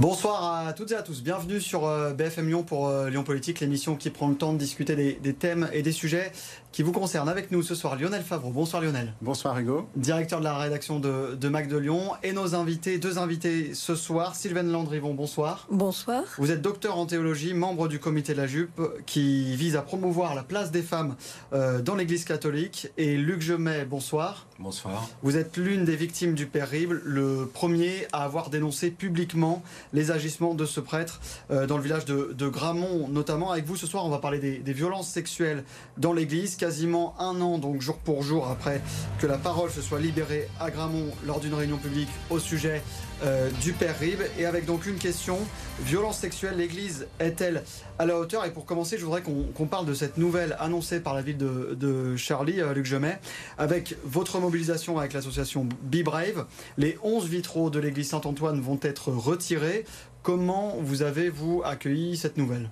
Bonsoir à toutes et à tous. Bienvenue sur euh, BFM Lyon pour euh, Lyon Politique, l'émission qui prend le temps de discuter des, thèmes et des sujets qui vous concernent. Avec nous ce soir, Lionel Favreau. Bonsoir Lionel. Bonsoir Hugo. Directeur de la rédaction de, de Mac de Lyon. Et nos invités, deux invités ce soir. Sylvaine Landrivon, bonsoir. Bonsoir. Vous êtes docteur en théologie, membre du comité de la Jupe qui vise à promouvoir la place des femmes euh, dans l'église catholique. Et Luc Gemet, bonsoir. Bonsoir. Vous êtes l'une des victimes du Père-Rible, le premier à avoir dénoncé publiquement les agissements de ce prêtre euh, dans le village de, Gramont, notamment. Avec vous ce soir, on va parler des, violences sexuelles dans l'église, quasiment un an, donc jour pour jour, après que la parole se soit libérée à Gramont lors d'une réunion publique au sujet euh, du Père Ribe. Et avec donc une question, violence sexuelle, l'église est-elle à la hauteur? Et pour commencer, je voudrais qu'on parle de cette nouvelle annoncée par la ville de, Charlie, euh, Luc Gemet, avec votre mobilisation avec l'association Be Brave. Les 11 vitraux de l'église Saint-Antoine vont être retirés. Comment vous avez, vous, accueilli cette nouvelle?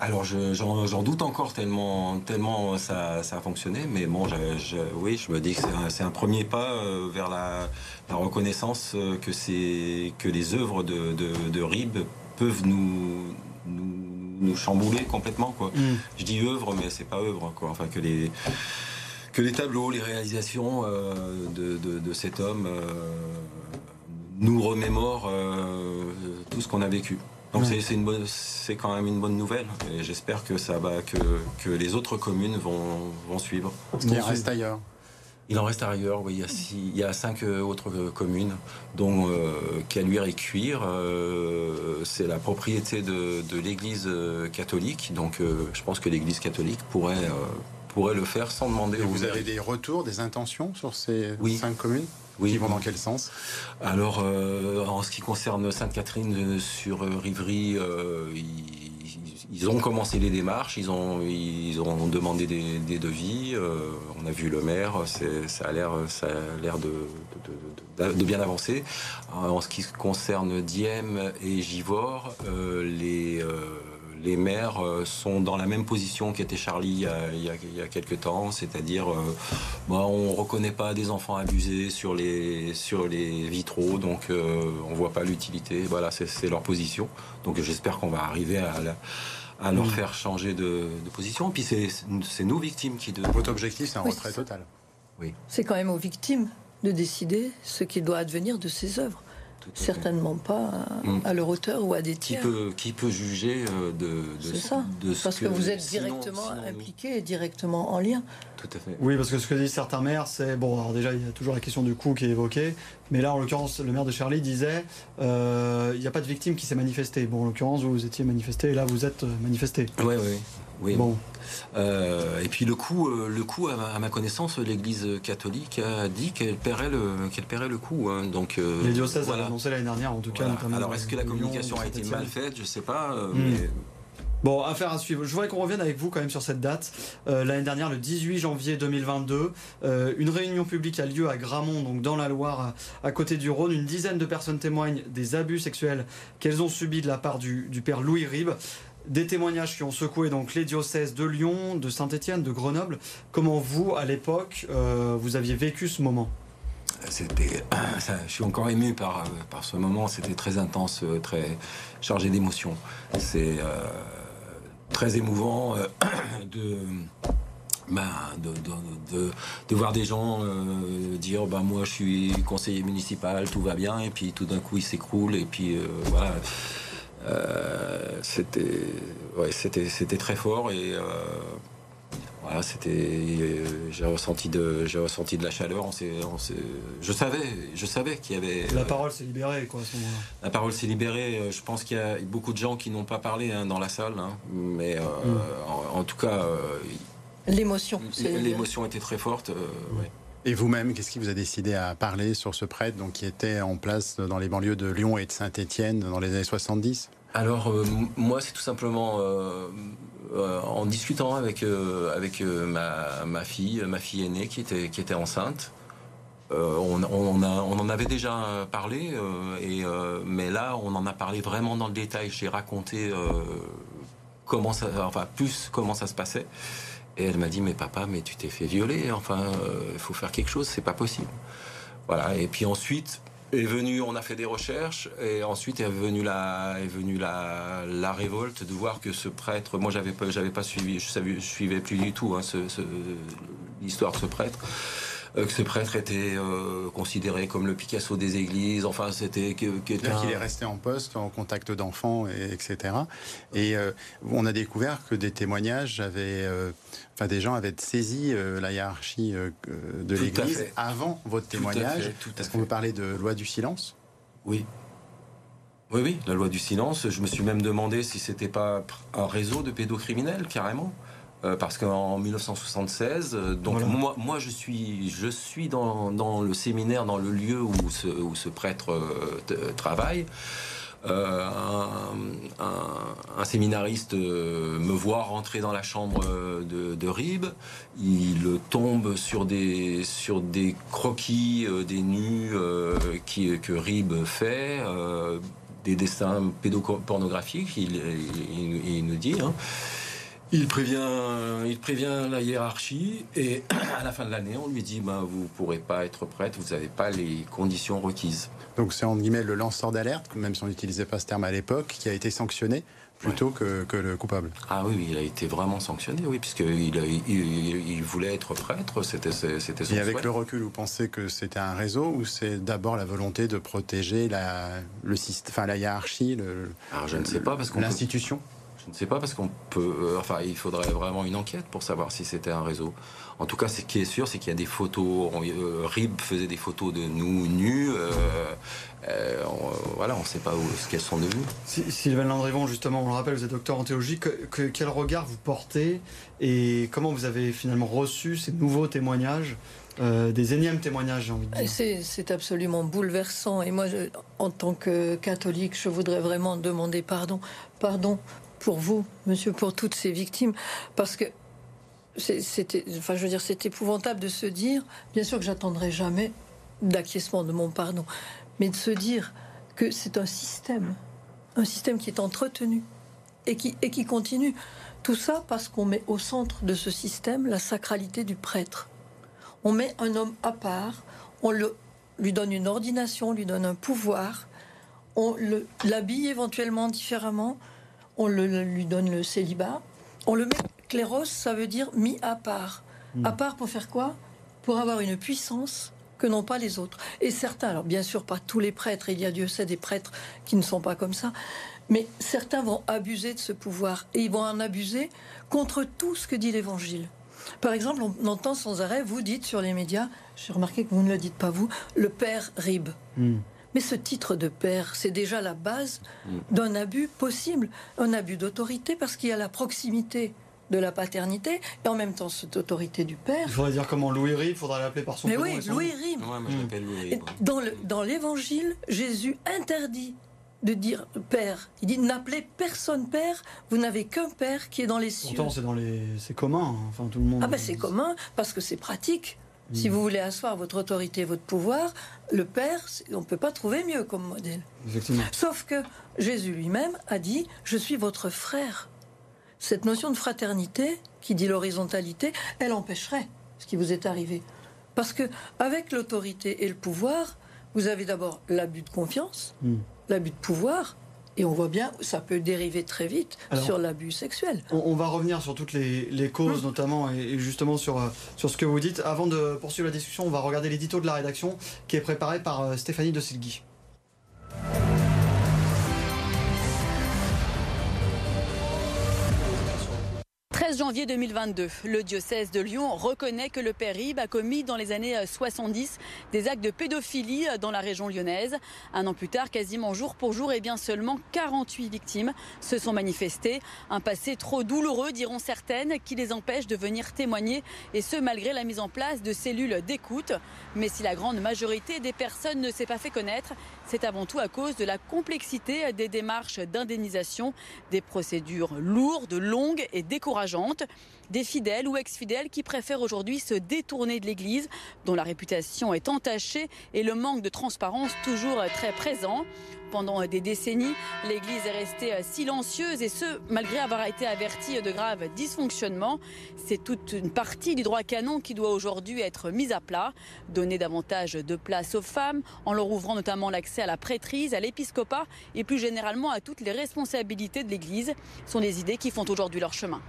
Alors j'en doute encore tellement, tellement ça, a fonctionné, mais bon, je, oui, je me dis que c'est un, premier pas euh, vers la, reconnaissance euh, que, que les œuvres de, de, Rib peuvent nous, nous, chambouler complètement. Quoi. Mm. Je dis œuvre, mais c'est pas œuvre. Quoi. Enfin, que les, que les tableaux, les réalisations euh, de, cet homme nous remémore euh, tout ce qu'on a vécu. Donc c'est c'est quand même une bonne nouvelle et j'espère que ça va que, que les autres communes vont, vont suivre. Il en reste ailleurs. Il en reste ailleurs, oui. Il y a, il y a cinq euh, autres communes, dont euh, Caluire et Cuire. Euh, c'est la propriété de, de l'Église catholique. Donc je pense que l'Église catholique pourrait, pourrait le faire sans demander. Et vous avez des retours, des intentions sur ces cinq communes? Oui. Qui vont dans quel sens? Alors, euh, en ce qui concerne Sainte-Catherine euh, sur euh, Rivry, ils, ont commencé les démarches, ils ont, ils ont demandé des, devis. on a vu le maire, ça a l'air, ça a l'air de, de, bien avancer. En ce qui concerne Diem et Givor, les les maires euh, sont dans la même position qu'était Charlie il y, a, quelques temps, c'est-à-dire euh, bah, on ne reconnaît pas des enfants abusés sur les, sur les vitraux, donc euh, on ne voit pas l'utilité. Voilà, c'est leur position. Donc j'espère qu'on va arriver à, à leur faire changer de, position. Puis c'est nos victimes qui... De... Votre objectif, c'est un retrait total. Oui. C'est quand même aux victimes de décider ce qui doit advenir de ces œuvres. Certainement pas mm. à, leur auteur ou à des tiers. Qui peut, qui peut juger euh, de, de, ça. Parce que, vous êtes directement impliqué et directement en lien. Tout à fait. Oui, parce que ce que disent certains maires, c'est bon. Alors déjà, il y a toujours la question du coût qui est évoquée, mais là, en l'occurrence, le maire de Charlie disait, euh, il n'y a pas de victime qui s'est manifestée. Bon, en l'occurrence, vous, vous étiez manifesté, et là, vous êtes euh, manifesté. Oui, oui. Oui. Bon. Euh, et puis le coup, euh, le coup à, ma, connaissance, l'Église catholique a dit qu'elle paierait le, qu'elle paierait le coup. Hein. Donc euh, les diocèses voilà. annoncé l'année dernière, en tout cas. Alors est-ce que la communication a été mal faite? Je sais pas. Hmm. Bon, affaire à suivre. Je voudrais qu'on revienne avec vous quand même sur cette date. L'année dernière, le 18 janvier 2022, une réunion publique a lieu à Gramont, donc dans la Loire, à, côté du Rhône. Une dizaine de personnes témoignent des abus sexuels qu'elles ont subis de la part du, du père Louis Ribes. Des témoignages qui ont secoué donc les diocèses de Lyon, de Saint-Étienne, de Grenoble. Comment vous, à l'époque, euh, vous aviez vécu ce moment? C'était, je suis encore ému par, par ce moment. C'était très intense, très chargé d'émotions. C'est euh, très émouvant euh, de, de, de, voir des gens dire bah, moi je suis conseiller municipal, tout va bien, et puis tout d'un coup il s'écroule, et puis voilà. Euh, c'était, ouais, c'était, c'était très fort et euh, voilà, c'était, euh, j'ai ressenti de, j'ai ressenti de la chaleur. On on je savais, je savais qu'il y avait. La parole s'est libérée, quoi, à ce moment-là. La parole s'est libérée. Je pense qu'il y a beaucoup de gens qui n'ont pas parlé hein, dans la salle, hein, mais mm. en, tout cas, l'émotion, l'émotion était très forte. Ouais. Et vous-même, qu'est-ce qui vous a décidé à parler sur ce prêtre donc, qui était en place dans les banlieues de Lyon et de Saint-Étienne dans les années 70 alors euh, moi c'est tout simplement euh, euh, en discutant avec avec ma, ma, fille ma fille aînée qui était qui était enceinte on, on, en avait déjà parlé et mais là on en a parlé vraiment dans le détail. J'ai raconté comment ça enfin plus comment ça se passait et elle m'a dit, mais papa, mais tu t'es fait violer, enfin, il faut faire quelque chose, c'est pas possible. Voilà, et puis ensuite, est venu, on a fait des recherches et ensuite est venue la, est venue la, la révolte de voir que ce prêtre, moi j'avais pas, j'avais pas suivi, je savais, je suivais plus du tout hein, l'histoire de ce prêtre. Euh, que ce prêtre était euh, considéré comme le Picasso des églises. Enfin, c'était quelqu'un. qu'il est resté en poste, en contact d'enfants, et, etc. Et euh, on a découvert que des témoignages avaient, enfin, des gens avaient saisi la hiérarchie de l'Église avant votre témoignage. Est-ce qu'on veut parler de loi du silence? Oui. Oui, oui, la loi du silence. Je me suis même demandé si c'était pas un réseau de pédocriminels, carrément. Euh, parce qu'en 1976, euh, donc moi, moi je suis, je suis dans, dans, le séminaire, dans le lieu où ce, où ce prêtre euh, travaille. un, un, séminariste me voit rentrer dans la chambre de, de Rib. Il tombe sur des, sur des croquis, des nus qui, que Rib fait, des dessins pédopornographiques, il, il, il nous dit. Hein. Il prévient, il prévient la hiérarchie et à la fin de l'année, on lui dit ben, vous ne pourrez pas être prête, vous n'avez pas les conditions requises. Donc c'est en guillemets le lanceur d'alerte, même si on n'utilisait pas ce terme à l'époque, qui a été sanctionné plutôt que, que, le coupable. Ah oui, il a été vraiment sanctionné, oui, puisqu'il il, il, voulait être prêtre, c'était son Et avec le recul, vous pensez que c'était un réseau ou c'est d'abord la volonté de protéger la, le, enfin, la hiérarchie, le, Alors je ne sais pas, parce qu'on l'institution? Je ne sais pas parce qu'on peut. Euh, enfin, il faudrait vraiment une enquête pour savoir si c'était un réseau. En tout cas, ce qui est sûr, c'est qu'il y a des photos. Euh, Rib faisait des photos de nous nus. Euh, voilà, on ne sait pas où, ce qu'elles sont devenues. Sylvain Landrivon, justement, on le rappelle, vous êtes docteur en théologie. quel regard vous portez et comment vous avez finalement reçu ces nouveaux témoignages des énièmes témoignages, j'ai envie de dire? C'est absolument bouleversant. Et moi, en tant que catholique, je voudrais vraiment demander pardon. Pardon pour vous, monsieur, pour toutes ces victimes, parce que c'était, enfin, je veux dire, c'est épouvantable de se dire, bien sûr que j'attendrai jamais d'acquiescement de mon pardon, mais de se dire que c'est un système, un système qui est entretenu et qui, et qui continue. Tout ça parce qu'on met au centre de ce système la sacralité du prêtre. On met un homme à part, on le, lui donne une ordination, on lui donne un pouvoir, on l'habille éventuellement différemment, on lui donne le célibat, on le met cléros, ça veut dire mis à part. Hmm. À part pour faire quoi? Pour avoir une puissance que n'ont pas les autres. Et certains, alors bien sûr pas tous les prêtres, il y a Dieu sait des prêtres qui ne sont pas comme ça, mais certains vont abuser de ce pouvoir et ils vont en abuser contre tout ce que dit l'Évangile. Par exemple, on entend sans arrêt, vous dites sur les médias, j'ai remarqué que vous ne le dites pas vous, le père Rib. Hmm. Mais ce titre de père, c'est déjà la base mm. d'un abus possible, un abus d'autorité, parce qu'il y a la proximité de la paternité et en même temps cette autorité du père. Il faudrait dire comment Louis Rib, il faudrait l'appeler par son Mais oui, Louis Rib. Dans, dans l'évangile, Jésus interdit de dire père. Il dit n'appelez personne père, vous n'avez qu'un père qui est dans les cieux. Pourtant, c'est dans les c'est commun, hein. enfin tout le monde. Ah ben c'est commun parce que c'est pratique. Si vous voulez asseoir votre autorité, votre pouvoir, le Père, on ne peut pas trouver mieux comme modèle. Sauf que Jésus lui-même a dit Je suis votre frère. Cette notion de fraternité, qui dit l'horizontalité, elle empêcherait ce qui vous est arrivé. Parce que avec l'autorité et le pouvoir, vous avez d'abord l'abus de confiance, mm. l'abus de pouvoir, et on voit bien, ça peut dériver très vite sur l'abus sexuel. On, va revenir sur toutes les, causes, hum. notamment, et, justement sur, euh, sur ce que vous dites. Avant de poursuivre la discussion, on va regarder l'édito de la rédaction qui est préparé par euh, Stéphanie de Silgui. 13 janvier 2022, le diocèse de Lyon reconnaît que le père Rib a commis dans les années 70 des actes de pédophilie dans la région lyonnaise. Un an plus tard, quasiment jour pour jour, et eh bien seulement 48 victimes se sont manifestées. Un passé trop douloureux, diront certaines, qui les empêche de venir témoigner, et ce malgré la mise en place de cellules d'écoute. Mais si la grande majorité des personnes ne s'est pas fait connaître, c'est avant tout à cause de la complexité des démarches d'indemnisation, des procédures lourdes, longues et décourageantes. Des fidèles ou ex-fidèles qui préfèrent aujourd'hui se détourner de l'Église, dont la réputation est entachée et le manque de transparence toujours très présent. Pendant des décennies, l'Église est restée silencieuse et ce, malgré avoir été avertie de graves dysfonctionnements. C'est toute une partie du droit canon qui doit aujourd'hui être mise à plat. Donner davantage de place aux femmes, en leur ouvrant notamment l'accès à la prêtrise, à l'épiscopat et plus généralement à toutes les responsabilités de l'Église, sont des idées qui font aujourd'hui leur chemin.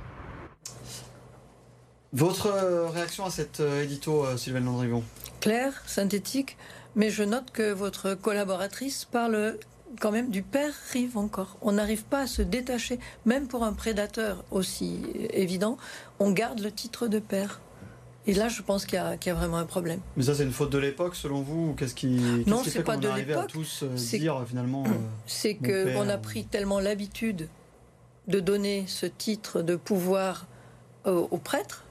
Votre euh, réaction à cet euh, édito, euh, Sylvain Landrigon Claire, synthétique, mais je note que votre collaboratrice parle quand même du père Rive encore. On n'arrive pas à se détacher, même pour un prédateur aussi évident, on garde le titre de père. Et là, je pense qu'il y, a vraiment un problème. Mais ça, c'est une faute de l'époque, selon vous Qu'est-ce qui, qu non, c'est pas de l'époque. tous dire finalement. c'est que on a pris tellement l'habitude de donner ce titre de pouvoir aux prêtres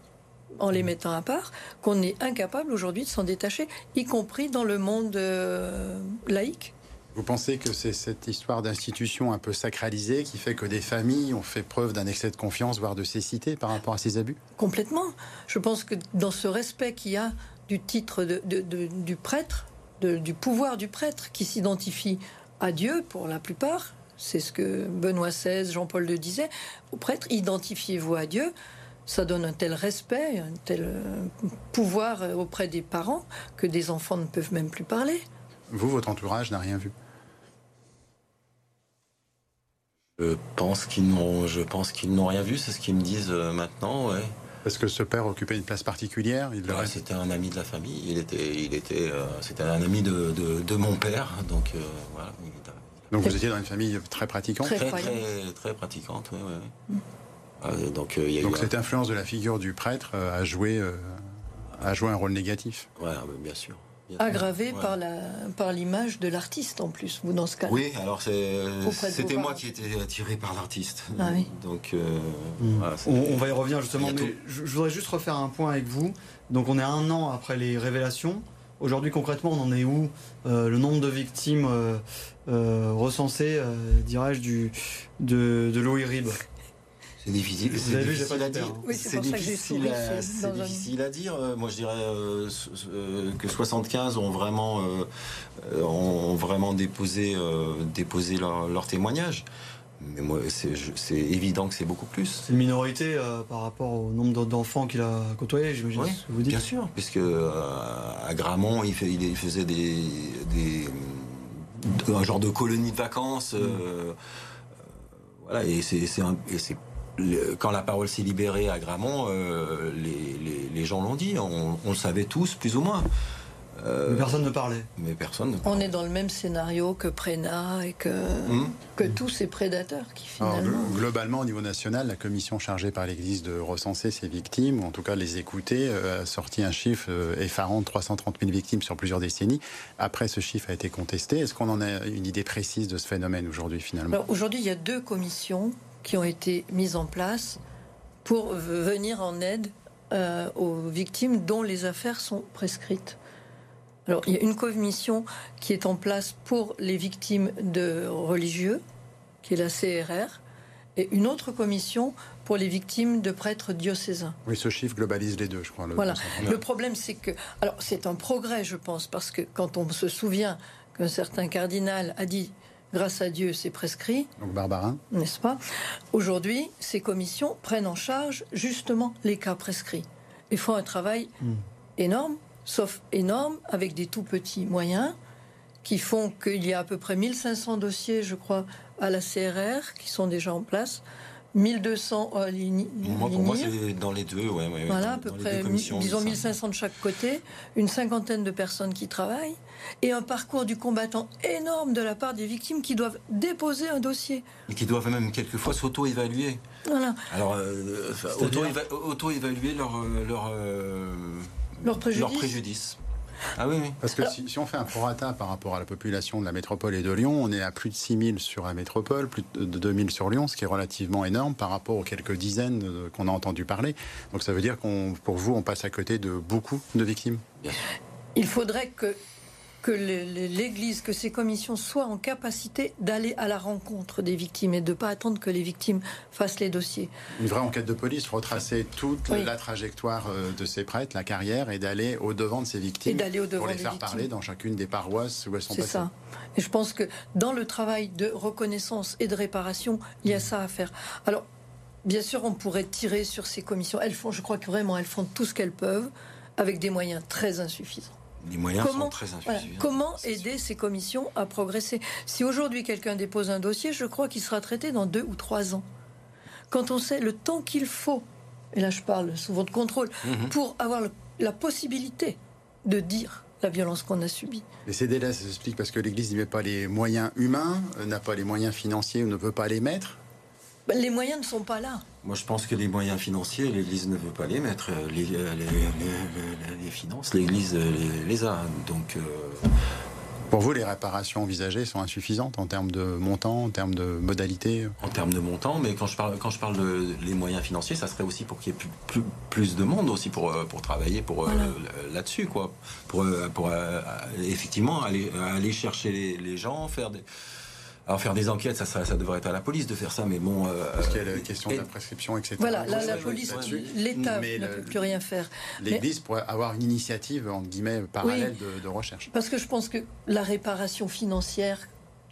en les mettant à part, qu'on est incapable aujourd'hui de s'en détacher, y compris dans le monde euh, laïque. Vous pensez que c'est cette histoire d'institution un peu sacralisée qui fait que des familles ont fait preuve d'un excès de confiance, voire de cécité par rapport à ces abus? Complètement. Je pense que dans ce respect qu'il y a du titre de, du prêtre, du pouvoir du prêtre qui s'identifie à Dieu pour la plupart, c'est ce que Benoît XVI, Jean-Paul II disait, au prêtre, identifiez-vous à Dieu ça donne un tel respect, un tel euh, pouvoir auprès des parents que des enfants ne peuvent même plus parler. Vous, votre entourage n'a rien vu Je pense qu'ils n'ont, je pense qu'ils n'ont rien vu. C'est ce qu'ils me disent euh, maintenant, ouais. Parce que ce père occupait une place particulière. Il ouais, c'était un ami de la famille. Il était, il était, euh, c'était un ami de, de, mon père. Donc voilà. Donc vous étiez dans une famille très pratiquante. Très, très, très, pratiquante, oui. Ouais. Mm. Euh, donc, euh, donc cette influence de la figure du prêtre euh, a joué, a joué un rôle négatif. Oui, bien sûr. Aggravé par la par l'image de l'artiste en plus, vous dans ce cas. -là. Oui, alors c'était moi qui étais attiré par l'artiste. Ah, oui. Donc hmm. on, va y revenir justement, mais je, voudrais juste refaire un point avec vous. Donc on est un an après les révélations. Aujourd'hui concrètement, on en est où Le nombre de victimes recensées, dirais-je, du de, de Louis Ribes c'est difficile, c'est difficile à dire. c'est difficile, à, difficile à dire. Moi, je dirais euh, euh, que 75 ont vraiment, euh, ont vraiment déposé, déposé leur, leur témoignage. Mais moi, c'est évident que c'est beaucoup plus. C'est une minorité par rapport au nombre d'enfants qu'il a côtoyés, j'imagine. Oui, vous dites. Bien sûr, puisque à Gramont, il, fait, il, faisait des, des, un genre de colonie de vacances. Mm. voilà, et c'est quand la parole s'est libérée à Gramont, euh, les, gens l'ont dit, on, le savait tous, plus ou moins. Euh, mais personne ne parlait. Mais personne On est dans le même scénario que Prénat et que, hmm. que tous ces prédateurs qui finalement. globalement, au niveau national, la commission chargée par l'Église de recenser ces victimes, ou en tout cas de les écouter, euh, a sorti un chiffre effarant de 330 000 victimes sur plusieurs décennies. Après, ce chiffre a été contesté. Est-ce qu'on en a une idée précise de ce phénomène aujourd'hui finalement? Aujourd'hui, il y a deux commissions qui ont été mises en place pour venir en aide euh, aux victimes dont les affaires sont prescrites. Alors, il y a une commission qui est en place pour les victimes de religieux, qui est la CRR, et une autre commission pour les victimes de prêtres diocésains. Oui, ce chiffre globalise les deux, je crois. voilà. Le problème, c'est que. Alors, c'est un progrès, je pense, parce que quand on se souvient qu'un certain cardinal a dit grâce à Dieu, c'est prescrit. Donc Barbarin. N'est-ce pas? Aujourd'hui, ces commissions prennent en charge justement les cas prescrits Ils font un travail hmm. énorme, sauf énorme, avec des tout petits moyens, qui font qu'il y a à peu près 1500 dossiers, je crois, à la CRR, qui sont déjà en place. 1200 euh, lignes. Moi, pour moi, c'est dans les deux, ouais, Voilà, à peu près, disons 1500 de chaque côté, une cinquantaine de personnes qui travaillent, et un parcours du combattant énorme de la part des victimes qui doivent déposer un dossier. Et qui doivent même quelquefois s'auto-évaluer. Voilà. Alors, euh, auto-évaluer leur, euh, leur, leur préjudice. Leur préjudice. Ah oui, oui. Parce que si, on fait un prorata par rapport à la population de la métropole et de Lyon, on est à plus de 6000 sur la métropole, plus de 2000 sur Lyon, ce qui est relativement énorme par rapport aux quelques dizaines qu'on a entendu parler. Donc ça veut dire qu'on, pour vous, on passe à côté de beaucoup de victimes? Il faudrait que que l'Église, que ces commissions soient en capacité d'aller à la rencontre des victimes et de ne pas attendre que les victimes fassent les dossiers. Une vraie enquête de police, retracer toute la trajectoire euh, de ces prêtres, la carrière, et d'aller au-devant de ces victimes. Et d'aller au-devant Pour les faire parler dans chacune des paroisses où elles sont passées. C'est ça. Et je pense que dans le travail de reconnaissance et de réparation, il y a ça à faire. Alors, bien sûr, on pourrait tirer sur ces commissions. Elles font, je crois que vraiment, elles font tout ce qu'elles peuvent avec des moyens très insuffisants. Les moyens sont très insuffisants. Comment aider ces commissions à progresser Si aujourd'hui quelqu'un dépose un dossier, je crois qu'il sera traité dans deux ou trois ans. Quand on sait le temps qu'il faut, et là je parle sous votre contrôle, mhm. pour avoir la possibilité de dire la violence qu'on a subie. Mais ces délais, ça s'explique parce que l'Église n'y met pas les moyens humains, euh, n'a pas les moyens financiers ou ne peut pas les mettre Les moyens ne sont pas là. Moi, je pense que les moyens financiers, l'Église ne veut pas les mettre. Euh, les, euh, les, les, finances, l'Église les, a. Donc. Pour vous, les réparations envisagées sont insuffisantes en termes de montant, en termes de modalités En termes de montant, mais quand je parle, quand je parle de les moyens financiers, ça serait aussi pour qu'il y ait plus, plus, de monde aussi pour, euh, pour travailler pour euh, là-dessus, quoi. Pour, euh, effectivement aller, aller chercher les, les gens, faire des alors faire des enquêtes, ça, ça, devrait être à la police de faire ça, mais bon. Euh, Parce qu'il y a la question de la prescription, etc. Voilà, la, police, l'État ne peut plus rien faire. L'Église pourrait avoir une initiative, entre guillemets, parallèle de, recherche. Parce que je pense que la réparation financière,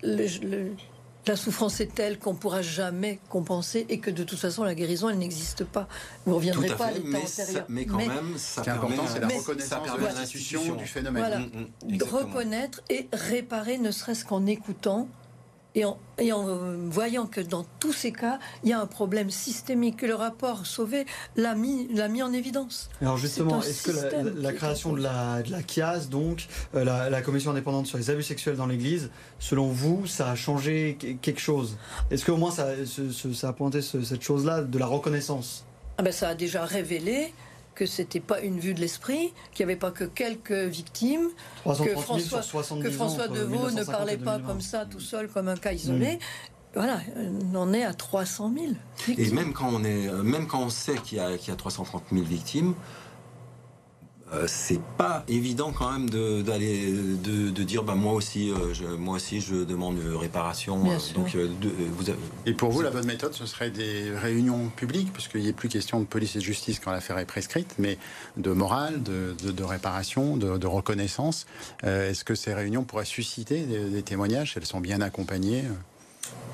la souffrance est telle qu'on ne pourra jamais compenser et que de toute façon la guérison elle n'existe pas. Vous ne reviendrez pas à l'état antérieur. Mais quand même, ça Ce qui est important, c'est la reconnaissance de l'institution du phénomène. Voilà. Mm, mm, reconnaître et réparer, ne serait-ce qu'en écoutant et en, voyant que dans tous ces cas, il y a un problème systémique, que le rapport Sauvé l'a mis, mis en évidence. Alors justement, est-ce que la, création de la, de la CIAS, donc euh, la, commission indépendante sur les abus sexuels dans l'Église, selon vous, ça a changé quelque chose? Est-ce qu'au moins ça, ça, a pointé cette chose-là de la reconnaissance? Ah ben, Ça a déjà révélé que c'était pas une vue de l'esprit, qu'il n'y avait pas que quelques victimes, que François, que François Deveau ne parlait pas comme ça tout seul, comme un cas isolé. Mm. Voilà, on en est à 300 000. Victimes. Et même quand on est, même quand on sait qu'il y a, qu'il y a 330 000 victimes, euh, c'est pas évident quand même d'aller de, de, dire bah, moi aussi euh, je, moi aussi je demande réparation euh, donc vous et pour vous la bonne méthode ce serait des réunions publiques puisqu'il n'y a plus question de police et de justice quand l'affaire est prescrite mais de morale de, de réparation de, reconnaissance. Est-ce que ces réunions pourraient susciter des, des témoignages? Elles sont bien accompagnées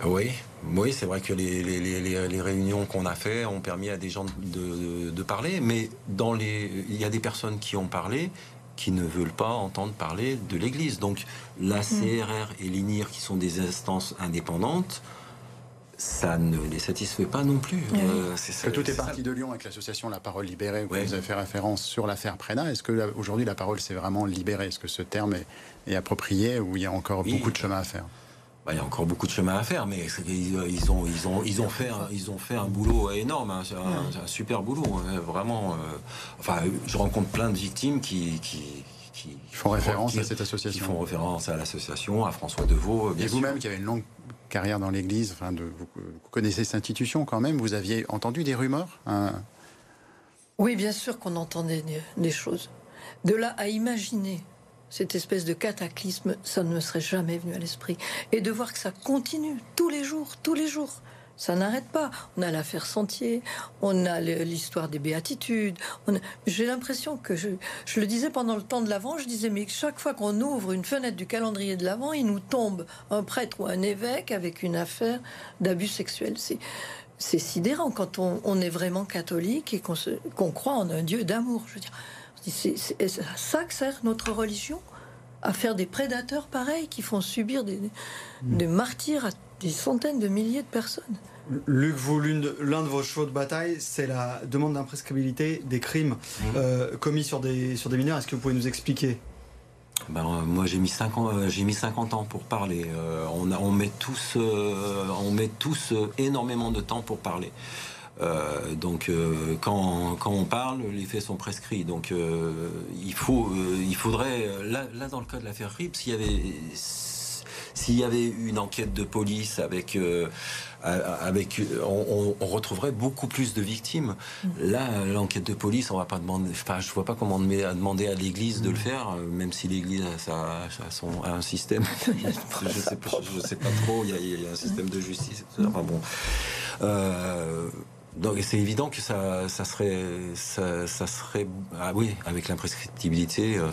oui, oui c'est vrai que les, réunions qu'on a fait ont permis à des gens de, parler, mais dans les, il y a des personnes qui ont parlé qui ne veulent pas entendre parler de l'Église. Donc la mm. CRR et l'INIR, qui sont des instances indépendantes, ça ne les satisfait pas non plus. Euh, tout est parti de Lyon avec l'association La Parole Libérée, où vous avez fait référence sur l'affaire Prena. Est-ce que aujourd'hui la parole s'est vraiment libérée Est-ce que ce terme est, approprié ou il y a encore beaucoup de chemin à faire? Bah, il y a encore beaucoup de chemin à faire, mais ils, ont, ils, ont, ils, ont fait un, ils ont fait un boulot énorme, hein. c'est un, super boulot, hein. vraiment. Euh, enfin, je rencontre plein de victimes qui, qui, qui font référence à cette association. Qui font référence à l'association, à François Deveau. Bien Et vous-même, qui avez une longue carrière dans l'Église, enfin, de, vous, connaissez cette institution quand même, vous aviez entendu des rumeurs hein? Oui, bien sûr qu'on entendait des choses. De là à imaginer cette espèce de cataclysme, ça ne me serait jamais venu à l'esprit. Et de voir que ça continue tous les jours, tous les jours. Ça n'arrête pas. On a l'affaire Sentier, on a l'histoire des béatitudes. J'ai l'impression que je, le disais pendant le temps de l'Avent, je disais mais chaque fois qu'on ouvre une fenêtre du calendrier de l'Avent, il nous tombe un prêtre ou un évêque avec une affaire d'abus sexuel. C'est sidérant quand on, est vraiment catholique et qu'on croit en un Dieu d'amour. Je veux dire, c'est ça que sert notre religion? À faire des prédateurs pareils qui font subir des, des martyrs à des centaines de milliers de personnes? Luc, vous, l'un de, vos chevaux de bataille, c'est la demande d'imprescriptibilité des crimes mmh. euh, commis sur des, sur des mineurs. Est-ce que vous pouvez nous expliquer? Ben, euh, moi j'ai mis 50 euh, j'ai mis 50 ans pour parler. on, on met tous on met tous énormément de temps pour parler. Euh, donc euh, quand, quand, on parle, les faits sont prescrits. Donc euh, il faut, il faudrait là, là, dans le cas de l'affaire Rips, il y avait s'il y avait une enquête de police avec avec, on, retrouverait beaucoup plus de victimes. Mm. Là, l'enquête de police, on va pas demander. Enfin, je vois pas comment demander à l'Église de le mm. faire, même si l'Église a, son, un système. je sais je sais pas trop. Il y, a, un système de justice. Enfin bon. Donc c'est évident que ça, ça serait, ça, serait, ah oui, avec l'imprescriptibilité, euh,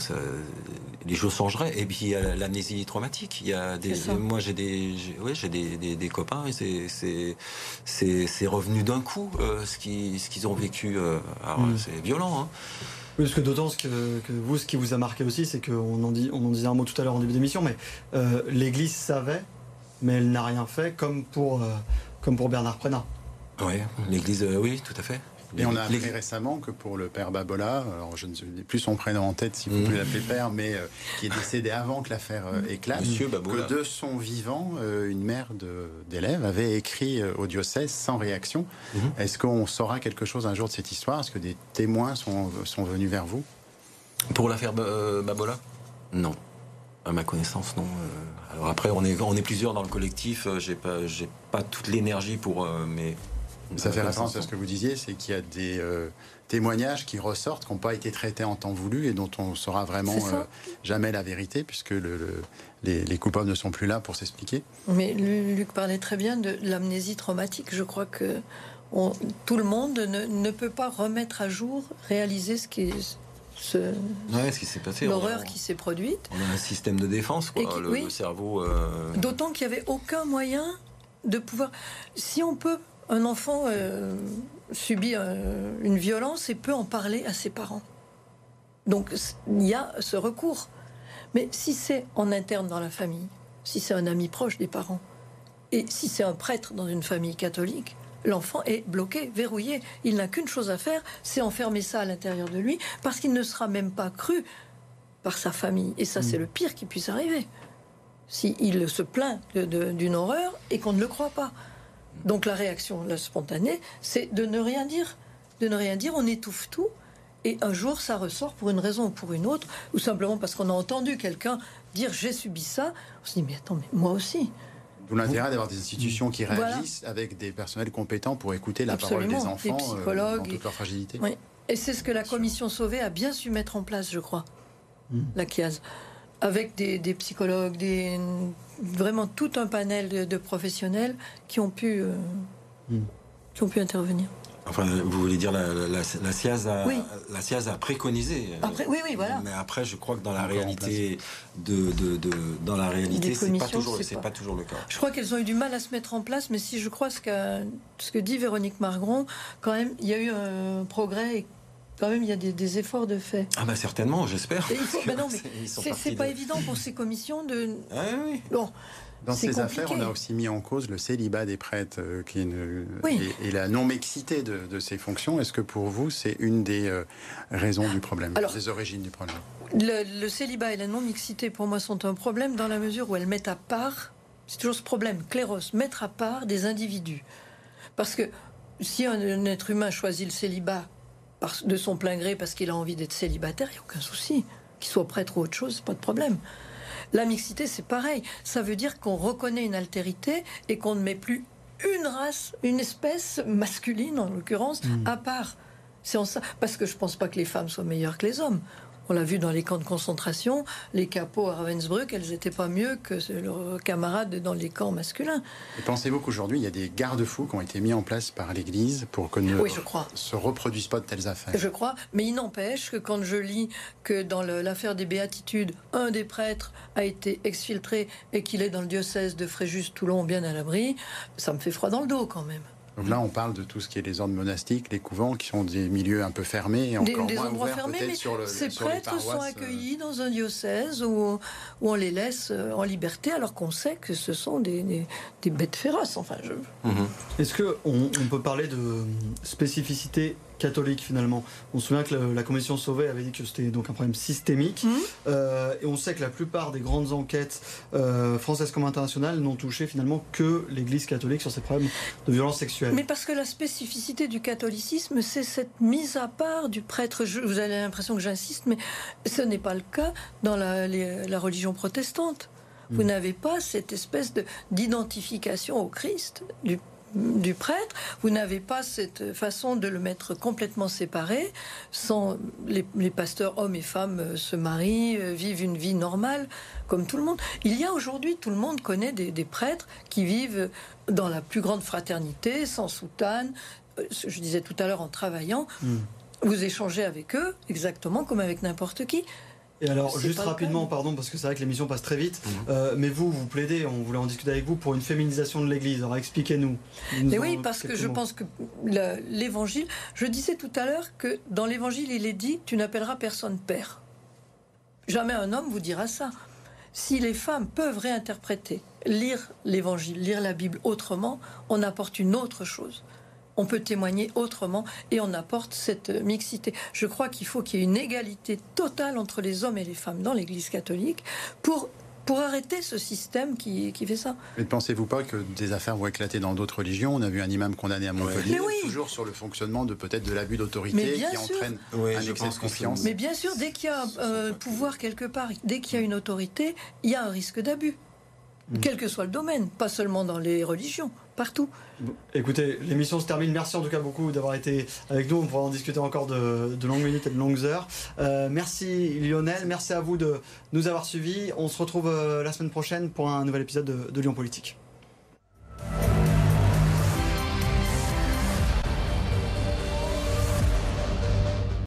les choses changeraient. Et puis il y a l'amnésie traumatique. Il y a des, moi j'ai des, oui, j'ai des, des, copains et c'est, c'est, revenu d'un coup euh, ce qu'ils, ce qu'ils ont vécu. Euh, mm. c'est violent. Hein. Oui, parce que d'autant que, que, vous, ce qui vous a marqué aussi, c'est qu'on en, dit, on en disait un mot tout à l'heure en début d'émission, mais l'Église savait, mais elle n'a rien fait, comme pour, comme pour Bernard Prenat. Oui, l'Église, euh, oui, tout à fait. Et on a appris récemment que pour le père Babola, alors je ne sais plus son prénom en tête si vous pouvez l'appeler père, mais euh, qui est décédé avant que l'affaire euh, éclate, Monsieur Babola. que de son vivant, une mère d'élèves avait écrit au diocèse sans réaction. Mhm. Est-ce qu'on saura quelque chose un jour de cette histoire? Est-ce que des témoins sont, sont venus vers vous? Pour l'affaire Babola? Non. À ma connaissance, non. Alors après, on est, on est plusieurs dans le collectif. J'ai pas, pas toute l'énergie pour, mais ça fait référence à ce que vous disiez, c'est qu'il y a des euh, témoignages qui ressortent, qui n'ont pas été traités en temps voulu et dont on saura vraiment euh, jamais la vérité, puisque le, les, coupables ne sont plus là pour s'expliquer. Mais Luc parlait très bien de l'amnésie traumatique. Je crois que tout le monde ne, peut pas remettre à jour, réaliser ce qui est ce, qui s'est passé. L'horreur qui s'est produite. On a un système de défense, quoi. le, cerveau. Euh, D'autant qu'il n'y avait aucun moyen de pouvoir. Si on peut un enfant euh, subit euh, une violence et peut en parler à ses parents. Donc il y a ce recours. Mais si c'est en interne dans la famille, si c'est un ami proche des parents, et si c'est un prêtre dans une famille catholique, l'enfant est bloqué, verrouillé. Il n'a qu'une chose à faire, c'est enfermer ça à l'intérieur de lui, parce qu'il ne sera même pas cru par sa famille. Et ça, c'est mm. le pire qui puisse arriver. S'il se plaint d'une horreur et qu'on ne le croit pas. Donc la réaction la spontanée, c'est de ne rien dire. De ne rien dire, on étouffe tout. Et un jour, ça ressort pour une raison ou pour une autre, ou simplement parce qu'on a entendu quelqu'un dire j'ai subi ça. On se dit mais attends, mais moi aussi. Vous l'intérêt d'avoir des institutions qui réagissent avec des personnels compétents pour écouter la parole des enfants des euh, psychologues, dans toute leur fragilité. Oui. Et c'est ce que la commission Sauvé a bien su mettre en place, je crois, hmm. la CIAS, avec des, des psychologues, des, vraiment tout un panel de, professionnels qui ont pu, euh, hmm. qui ont pu intervenir. Enfin, vous voulez dire la, la, la, CIAZ, a, la a préconisé. Après, oui, oui, voilà. Mais après, je crois que dans la réalité, de, de, de, dans la réalité, c'est pas toujours, c'est pas. toujours le cas. Je crois qu'elles ont eu du mal à se mettre en place, mais si je crois ce que ce que dit Véronique Margron, quand même, il y a eu un progrès quand même, il y a des, efforts de fait. Ah bah certainement, j'espère. c'est pas évident pour ces commissions de. Ah oui. Bon. Dans ces affaires, on a aussi mis en cause le célibat des prêtres euh, qui et, la non-mixité de, ces fonctions. Est-ce que pour vous, c'est une des euh, raisons du problème, des origines du problème? le, célibat et la non-mixité, pour moi, sont un problème dans la mesure où elles mettent à part, c'est toujours ce problème, cléros, mettre à part des individus. Parce que si un être humain choisit le célibat de son plein gré parce qu'il a envie d'être célibataire, il n'y a aucun souci. Qu'il soit prêtre ou autre chose, pas de problème. La mixité, c'est pareil. Ça veut dire qu'on reconnaît une altérité et qu'on ne met plus une race, une espèce masculine en l'occurrence, hmm. à part. C'est en ça. Parce que je ne pense pas que les femmes soient meilleures que les hommes. On l'a vu dans les camps de concentration, les capots à Ravensbrück, elles n'étaient pas mieux que leurs camarades dans les camps masculins. Et pensez-vous qu'aujourd'hui, il y a des garde-fous qui ont été mis en place par l'Église pour que ne se reproduisent pas de telles affaires? Je crois, mais il n'empêche que quand je lis que dans l'affaire des béatitudes, un des prêtres a été exfiltré et qu'il est dans le diocèse de Fréjus-Toulon bien à l'abri, ça me fait froid dans le dos quand même. Donc là, on parle de tout ce qui est les ordres monastiques, les couvents, qui sont des milieux un peu fermés et encore des, moins endroits fermés, mais sur le, ces prêtres sont euh. accueillis dans un diocèse où, où, on les laisse euh, en liberté, alors qu'on sait que ce sont des, des, bêtes féroces. Enfin, je... Mhm. Est-ce qu'on on peut parler de spécificité catholique finalement. On se souvient que la, commission Sauvé avait dit que c'était donc un problème systémique. Mhm. Euh, et on sait que la plupart des grandes enquêtes euh, françaises comme internationales n'ont touché finalement que l'Église catholique sur ces problèmes de violence sexuelle. Mais parce que la spécificité du catholicisme, c'est cette mise à part du prêtre. vous avez l'impression que j'insiste, mais ce n'est pas le cas dans la, la religion protestante Vous n'avez pas cette espèce d'identification au Christ du du prêtre, vous n'avez pas cette façon de le mettre complètement séparé, sans les, pasteurs hommes et femmes euh, se marient, euh, vivent une vie normale, comme tout le monde. Il y a aujourd'hui, tout le monde connaît des, prêtres qui vivent dans la plus grande fraternité, sans soutane, euh, je disais tout à l'heure en travaillant. Hmm. Vous échangez avec eux exactement comme avec n'importe qui. Et alors, juste rapidement, pardon, parce que c'est vrai que l'émission passe très vite, mhm. euh, mais vous, vous plaidez, on voulait en discuter avec vous, pour une féminisation de l'Église. Alors, expliquez-nous. mais oui, parce que je pense que l'Évangile, je disais tout à l'heure que dans l'Évangile, il est dit, tu n'appelleras personne père. Jamais un homme vous dira ça. Si les femmes peuvent réinterpréter, lire l'Évangile, lire la Bible autrement, on apporte une autre chose on peut témoigner autrement et on apporte cette mixité. Je crois qu'il faut qu'il y ait une égalité totale entre les hommes et les femmes dans l'Église catholique pour pour arrêter ce système qui, qui fait ça. Mais ne pensez-vous pas que des affaires vont éclater dans d'autres religions? On a vu un imam condamné à Montpellier, toujours sur le fonctionnement de peut-être de l'abus d'autorité qui entraîne un excès de confiance. Mais bien sûr, dès qu'il y a un euh, pouvoir quelque part, dès qu'il y a une autorité, il y a un risque d'abus. Mm. quel que soit le domaine, pas seulement dans les religions, partout. Écoutez, l'émission se termine. Merci en tout cas beaucoup d'avoir été avec nous. On pourra en discuter encore de, longues minutes et de longues heures. Euh, merci Lionel, merci à vous de nous avoir suivis. On se retrouve euh, la semaine prochaine pour un nouvel épisode de Lyon Politique.